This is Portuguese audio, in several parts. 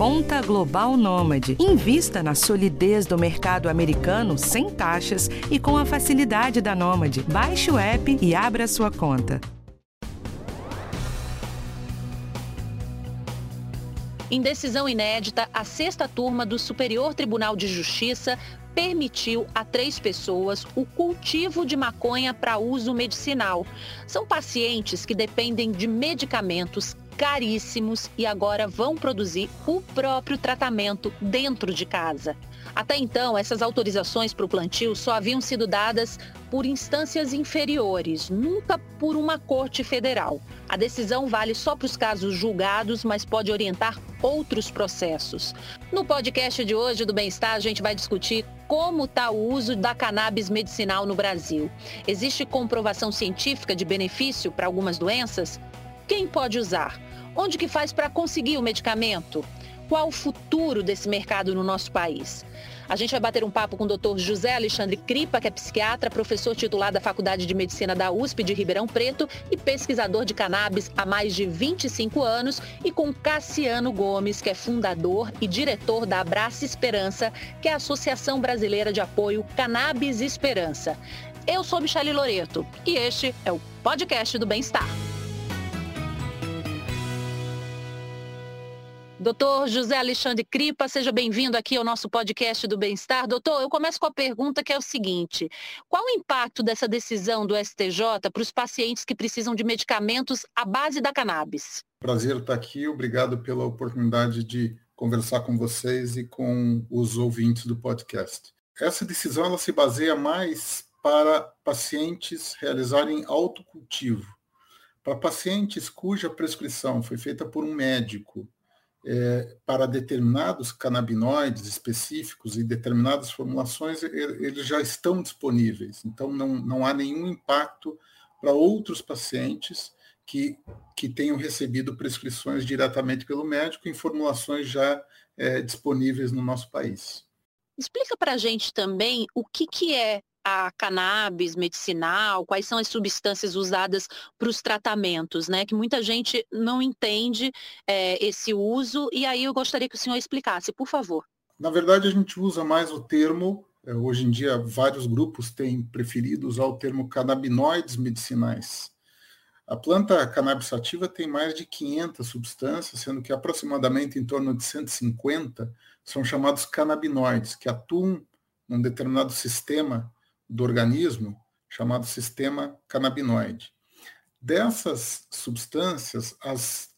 Conta Global Nômade. Invista na solidez do mercado americano sem taxas e com a facilidade da Nômade. Baixe o app e abra sua conta. Em decisão inédita, a sexta turma do Superior Tribunal de Justiça permitiu a três pessoas o cultivo de maconha para uso medicinal. São pacientes que dependem de medicamentos caríssimos e agora vão produzir o próprio tratamento dentro de casa. Até então, essas autorizações para o plantio só haviam sido dadas por instâncias inferiores, nunca por uma corte federal. A decisão vale só para os casos julgados, mas pode orientar outros processos. No podcast de hoje do Bem-Estar, a gente vai discutir como está o uso da cannabis medicinal no Brasil. Existe comprovação científica de benefício para algumas doenças? Quem pode usar? Onde que faz para conseguir o medicamento? Qual o futuro desse mercado no nosso país? A gente vai bater um papo com o Dr. José Alexandre Cripa, que é psiquiatra, professor titular da Faculdade de Medicina da USP de Ribeirão Preto e pesquisador de cannabis há mais de 25 anos, e com Cassiano Gomes, que é fundador e diretor da Abraça Esperança, que é a Associação Brasileira de Apoio Cannabis Esperança. Eu sou Michele Loreto e este é o podcast do Bem-Estar. Doutor José Alexandre Cripa, seja bem-vindo aqui ao nosso podcast do Bem-Estar. Doutor, eu começo com a pergunta que é o seguinte: qual o impacto dessa decisão do STJ para os pacientes que precisam de medicamentos à base da cannabis? Prazer estar aqui, obrigado pela oportunidade de conversar com vocês e com os ouvintes do podcast. Essa decisão ela se baseia mais para pacientes realizarem autocultivo. Para pacientes cuja prescrição foi feita por um médico é, para determinados canabinoides específicos e determinadas formulações, eles já estão disponíveis. Então, não, não há nenhum impacto para outros pacientes que, que tenham recebido prescrições diretamente pelo médico em formulações já é, disponíveis no nosso país. Explica para a gente também o que, que é a cannabis medicinal, quais são as substâncias usadas para os tratamentos, né? Que muita gente não entende é, esse uso, e aí eu gostaria que o senhor explicasse, por favor. Na verdade, a gente usa mais o termo, é, hoje em dia vários grupos têm preferido usar o termo canabinoides medicinais. A planta cannabis sativa tem mais de 500 substâncias, sendo que aproximadamente em torno de 150 são chamados canabinoides, que atuam num determinado sistema do organismo chamado sistema canabinoide. Dessas substâncias, as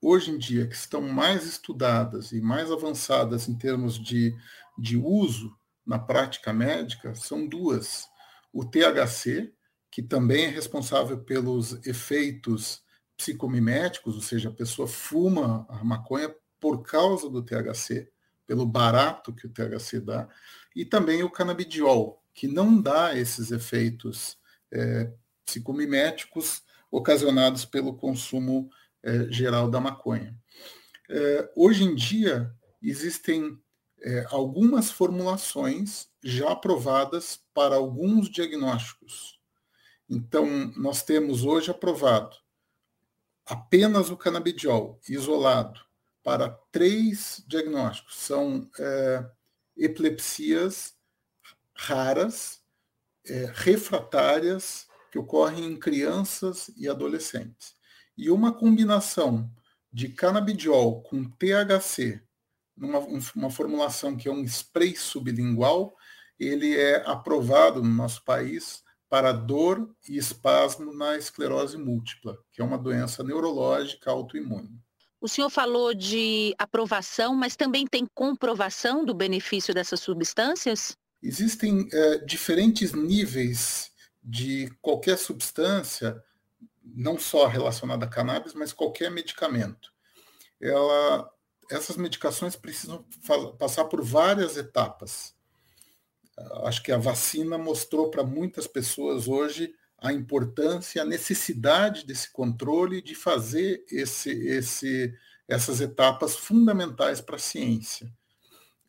hoje em dia que estão mais estudadas e mais avançadas em termos de, de uso na prática médica são duas. O THC, que também é responsável pelos efeitos psicomiméticos, ou seja, a pessoa fuma a maconha por causa do THC, pelo barato que o THC dá, e também o canabidiol, que não dá esses efeitos é, psicomiméticos ocasionados pelo consumo é, geral da maconha. É, hoje em dia, existem é, algumas formulações já aprovadas para alguns diagnósticos. Então, nós temos hoje aprovado apenas o canabidiol isolado para três diagnósticos. São é, epilepsias raras, é, refratárias, que ocorrem em crianças e adolescentes. E uma combinação de canabidiol com THC, numa uma formulação que é um spray sublingual, ele é aprovado no nosso país para dor e espasmo na esclerose múltipla, que é uma doença neurológica autoimune. O senhor falou de aprovação, mas também tem comprovação do benefício dessas substâncias? Existem é, diferentes níveis de qualquer substância, não só relacionada a cannabis, mas qualquer medicamento. Ela, essas medicações precisam passar por várias etapas. Acho que a vacina mostrou para muitas pessoas hoje a importância, a necessidade desse controle, de fazer esse, esse, essas etapas fundamentais para a ciência.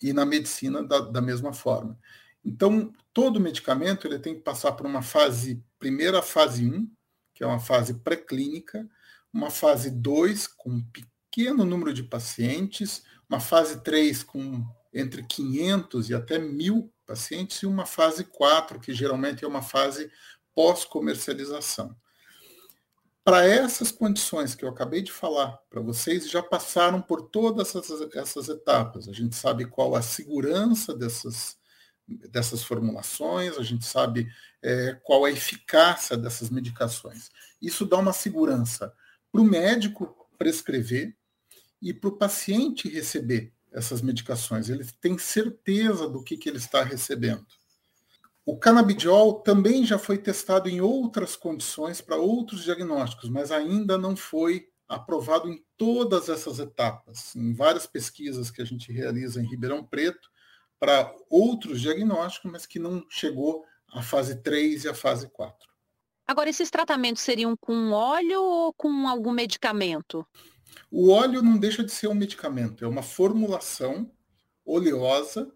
E na medicina, da, da mesma forma. Então, todo medicamento ele tem que passar por uma fase, primeira fase 1, que é uma fase pré-clínica, uma fase 2, com um pequeno número de pacientes, uma fase 3 com entre 500 e até 1.000 pacientes e uma fase 4, que geralmente é uma fase pós-comercialização. Para essas condições que eu acabei de falar para vocês, já passaram por todas essas, essas etapas. A gente sabe qual a segurança dessas, dessas formulações, a gente sabe é, qual a eficácia dessas medicações. Isso dá uma segurança para o médico prescrever e para o paciente receber essas medicações. Ele tem certeza do que, que ele está recebendo. O canabidiol também já foi testado em outras condições para outros diagnósticos, mas ainda não foi aprovado em todas essas etapas. Em várias pesquisas que a gente realiza em Ribeirão Preto, para outros diagnósticos, mas que não chegou à fase 3 e à fase 4. Agora, esses tratamentos seriam com óleo ou com algum medicamento? O óleo não deixa de ser um medicamento, é uma formulação oleosa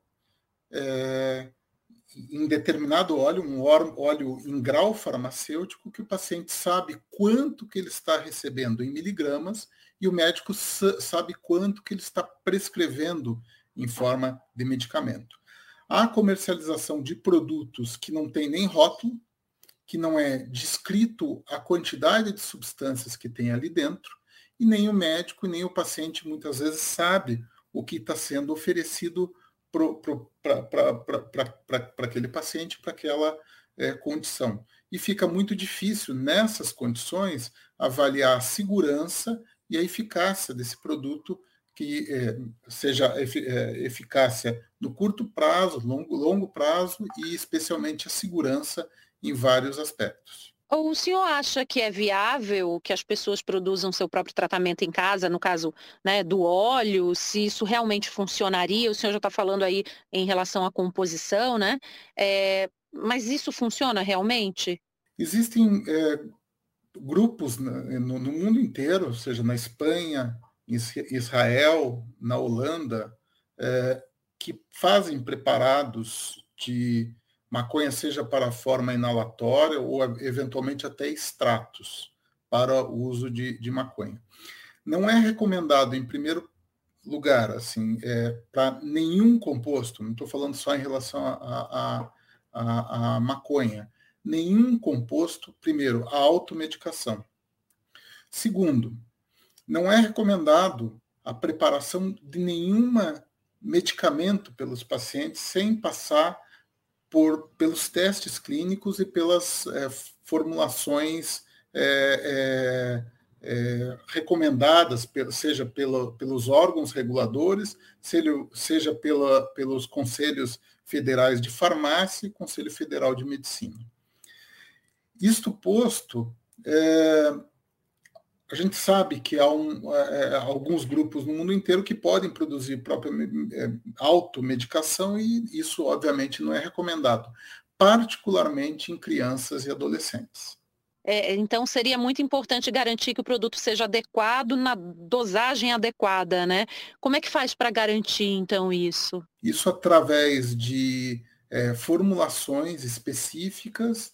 é, em determinado óleo, um óleo em grau farmacêutico, que o paciente sabe quanto que ele está recebendo em miligramas e o médico sabe quanto que ele está prescrevendo em forma de medicamento. A comercialização de produtos que não tem nem rótulo, que não é descrito a quantidade de substâncias que tem ali dentro, e nem o médico, nem o paciente muitas vezes sabe o que está sendo oferecido para aquele paciente, para aquela é, condição. E fica muito difícil, nessas condições, avaliar a segurança e a eficácia desse produto, que é, seja é, eficácia no curto prazo, longo, longo prazo e especialmente a segurança em vários aspectos. O senhor acha que é viável que as pessoas produzam seu próprio tratamento em casa, no caso né, do óleo, se isso realmente funcionaria? O senhor já está falando aí em relação à composição, né? É, mas isso funciona realmente? Existem é, grupos no, no, mundo inteiro, seja na Espanha, Israel, na Holanda, é, que fazem preparados de maconha seja para forma inalatória ou eventualmente até extratos para o uso de, de maconha. Não é recomendado, em primeiro lugar, assim, é, para nenhum composto, não estou falando só em relação a, a, a, a, maconha, nenhum composto, primeiro, a automedicação. Segundo, não é recomendado a preparação de nenhuma medicamento pelos pacientes sem passar por, pelos testes clínicos e pelas é, formulações é, é, recomendadas, seja pelo, pelos órgãos reguladores, seja, pela, pelos conselhos federais de farmácia e Conselho Federal de Medicina. Isto posto, a gente sabe que há um, é, alguns grupos no mundo inteiro que podem produzir própria é, automedicação e isso, obviamente, não é recomendado, particularmente em crianças e adolescentes. É, então, seria muito importante garantir que o produto seja adequado na dosagem adequada, né? Como é que faz para garantir, então, isso? Isso através de é, formulações específicas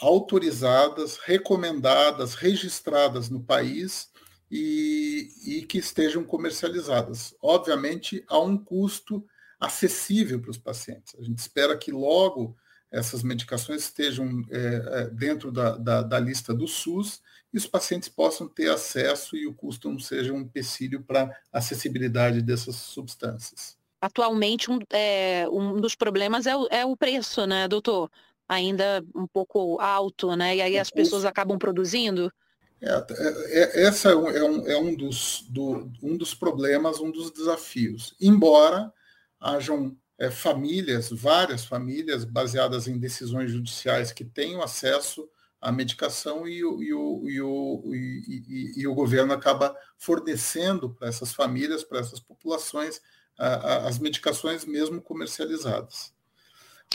autorizadas, recomendadas, registradas no país e, e que estejam comercializadas. Obviamente, a um custo acessível para os pacientes. A gente espera que logo essas medicações estejam é, é, dentro da, da, da, lista do SUS e os pacientes possam ter acesso e o custo não seja um empecilho para a acessibilidade dessas substâncias. Atualmente, um, é, um dos problemas é o, é o preço, né, doutor? Ainda um pouco alto, né? E aí as pessoas acabam produzindo. É, é, é essa é um, é um, dos, do, um dos problemas, um dos desafios. Embora hajam é, famílias, várias famílias baseadas em decisões judiciais que tenham acesso à medicação e, o, e, o, e, o, e, e o governo acaba fornecendo para essas famílias, para essas populações, a, a, as medicações mesmo comercializadas.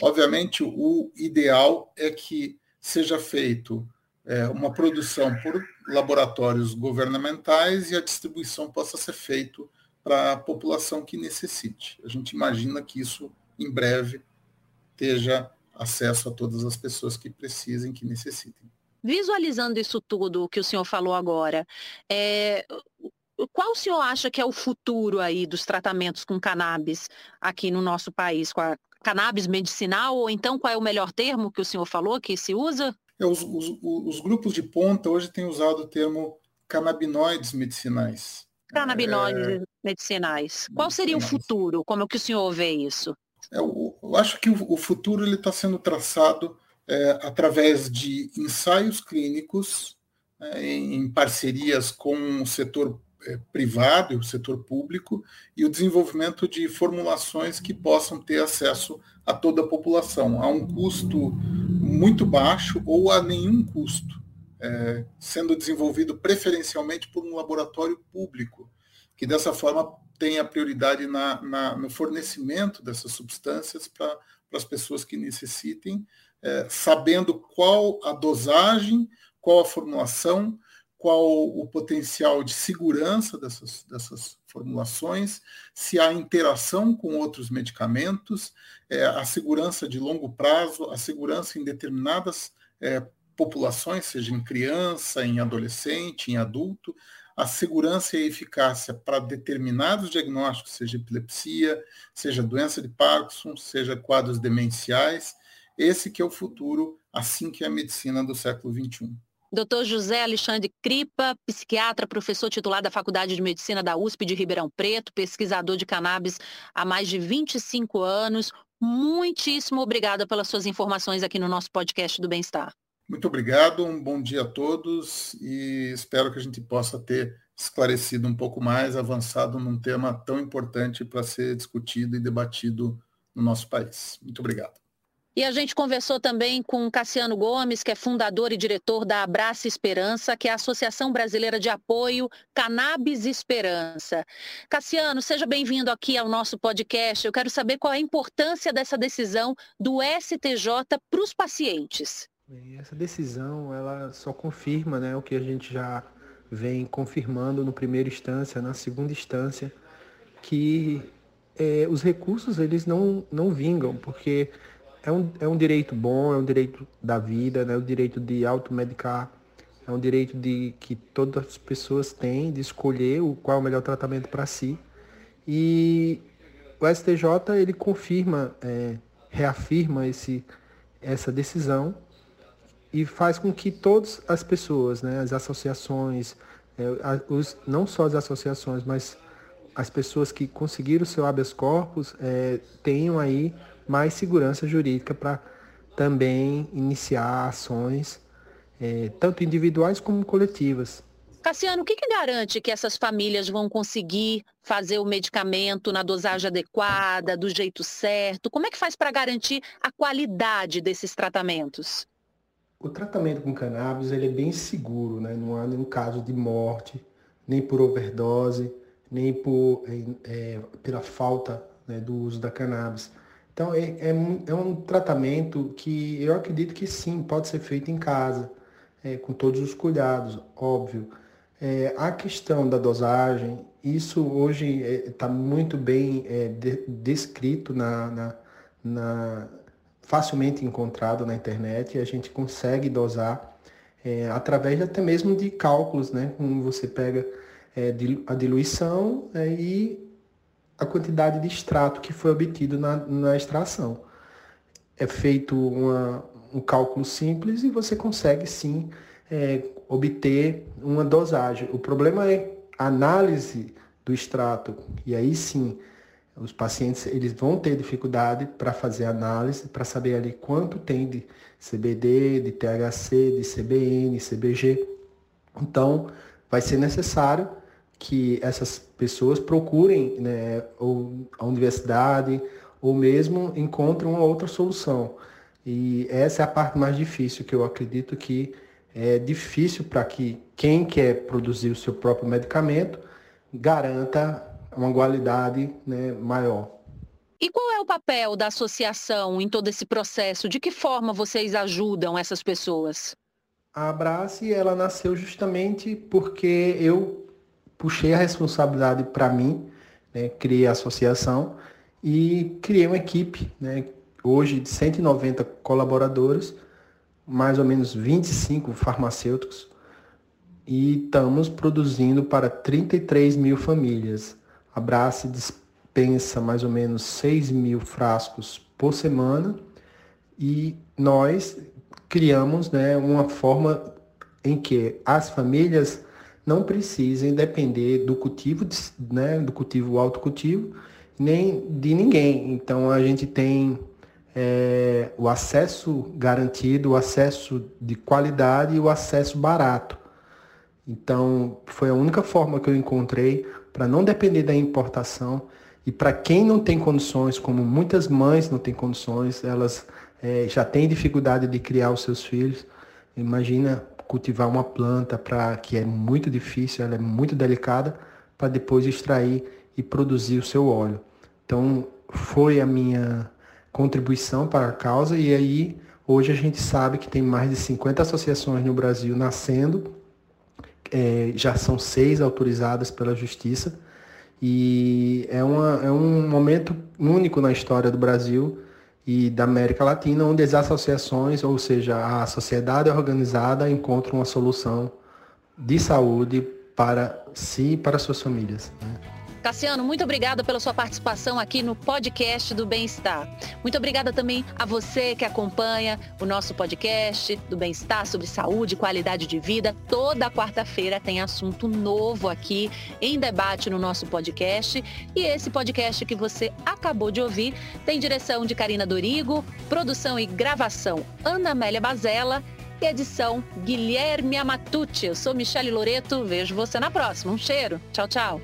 Obviamente, o ideal é que seja feito é, uma produção por laboratórios governamentais e a distribuição possa ser feita para a população que necessite. A gente imagina que isso, em breve, esteja acesso a todas as pessoas que precisem, que necessitem. Visualizando isso tudo que o senhor falou agora, é, qual o senhor acha que é o futuro aí dos tratamentos com cannabis aqui no nosso país? Com a cannabis medicinal, ou então qual é o melhor termo que o senhor falou que se usa? É, os, os, os grupos de ponta hoje têm usado o termo canabinoides medicinais. Canabinoides é... medicinais. Qual seria o futuro? Como é que o senhor vê isso? É, eu, eu, acho que o, o futuro ele está sendo traçado é, através de ensaios clínicos é, em parcerias com o setor privado e o setor público e o desenvolvimento de formulações que possam ter acesso a toda a população, a um custo muito baixo ou a nenhum custo, é, sendo desenvolvido preferencialmente por um laboratório público, que dessa forma tenha prioridade na, na, no fornecimento dessas substâncias para as pessoas que necessitem, é, sabendo qual a dosagem, qual a formulação, qual o potencial de segurança dessas, dessas formulações, se há interação com outros medicamentos, é, a segurança de longo prazo, a segurança em determinadas é, populações, seja em criança, em adolescente, em adulto, a segurança e a eficácia para determinados diagnósticos, seja epilepsia, seja doença de Parkinson, seja quadros demenciais, esse que é o futuro, assim que é a medicina do século XXI. Dr. José Alexandre Cripa, psiquiatra, professor titular da Faculdade de Medicina da USP de Ribeirão Preto, pesquisador de cannabis há mais de 25 anos. Muitíssimo obrigada pelas suas informações aqui no nosso podcast do Bem-Estar. Muito obrigado, um bom dia a todos e espero que a gente possa ter esclarecido um pouco mais, avançado num tema tão importante para ser discutido e debatido no nosso país. Muito obrigado. E a gente conversou também com Cassiano Gomes, que é fundador e diretor da Abraça Esperança, que é a Associação Brasileira de Apoio Cannabis Esperança. Cassiano, seja bem-vindo aqui ao nosso podcast. Eu quero saber qual é a importância dessa decisão do STJ para os pacientes. Essa decisão, ela só confirma né, o que a gente já vem confirmando no primeira instância, na segunda instância, que é, os recursos eles não, não vingam, porque é um, é um direito bom, é um direito da vida, né? o direito de automedicar, é um direito de que todas as pessoas têm de escolher o, qual é o melhor tratamento para si. E o STJ ele confirma, é, reafirma esse, essa decisão e faz com que todas as pessoas, né, as associações, é, os, não só as associações, mas as pessoas que conseguiram o seu habeas corpus é, tenham aí mais segurança jurídica para também iniciar ações, é, tanto individuais como coletivas. Cassiano, o que, que, garante que essas famílias vão conseguir fazer o medicamento na dosagem adequada, do jeito certo? Como é que faz para garantir a qualidade desses tratamentos? O tratamento com cannabis ele é bem seguro, né? não há nenhum caso de morte, nem por overdose, nem por, é, pela falta né, do uso da cannabis. Então, é, é, é, um tratamento que eu acredito que sim, pode ser feito em casa, é, com todos os cuidados, óbvio. É, a questão da dosagem, isso hoje está é, muito bem é, de, descrito, na, na, na, facilmente encontrado na internet, e a gente consegue dosar é, através até mesmo de cálculos, né? Como você pega a diluição e a quantidade de extrato que foi obtido na, na extração. É feito uma, um cálculo simples e você consegue sim é, obter uma dosagem. O problema é a análise do extrato. E aí sim, os pacientes eles vão ter dificuldade para fazer análise, para saber ali quanto tem de CBD, de THC, de CBN, CBG. Então, vai ser necessário que essas pessoas procurem né, ou a universidade ou mesmo encontrem uma outra solução. E essa é a parte mais difícil, que eu acredito que é difícil para que quem quer produzir o seu próprio medicamento garanta uma qualidade né, maior. E qual é o papel da associação em todo esse processo? De que forma vocês ajudam essas pessoas? A Abrace, ela nasceu justamente porque eu puxei a responsabilidade para mim, né, criei a associação e criei uma equipe, né, hoje de 190 colaboradores, mais ou menos 25 farmacêuticos, e estamos produzindo para 33 mil famílias. A Brace dispensa mais ou menos 6 mil frascos por semana e nós criamos né, uma forma em que as famílias não precisem depender do cultivo, né, do cultivo autocultivo, nem de ninguém. Então a gente tem é, o acesso garantido, o acesso de qualidade e o acesso barato. Então foi a única forma que eu encontrei para não depender da importação e para quem não tem condições, como muitas mães não têm condições, elas é, já têm dificuldade de criar os seus filhos. Imagina cultivar uma planta para que é muito difícil, ela é muito delicada, para depois extrair e produzir o seu óleo. Então, foi a minha contribuição para a causa e aí hoje a gente sabe que tem mais de 50 associações no Brasil nascendo, é, já são seis autorizadas pela Justiça e é, uma, é um momento único na história do Brasil e da América Latina, onde as associações, ou seja, a sociedade organizada, encontram uma solução de saúde para si e para suas famílias. Né? Cassiano, muito obrigada pela sua participação aqui no podcast do Bem-Estar. Muito obrigada também a você que acompanha o nosso podcast do Bem-Estar sobre saúde e qualidade de vida. Toda quarta-feira tem assunto novo aqui em debate no nosso podcast. E esse podcast que você acabou de ouvir tem direção de Karina Dorigo, produção e gravação Ana Amélia Bazella e edição Guilherme Amatucci. Eu sou Michele Loreto, vejo você na próxima. Um cheiro. Tchau, tchau.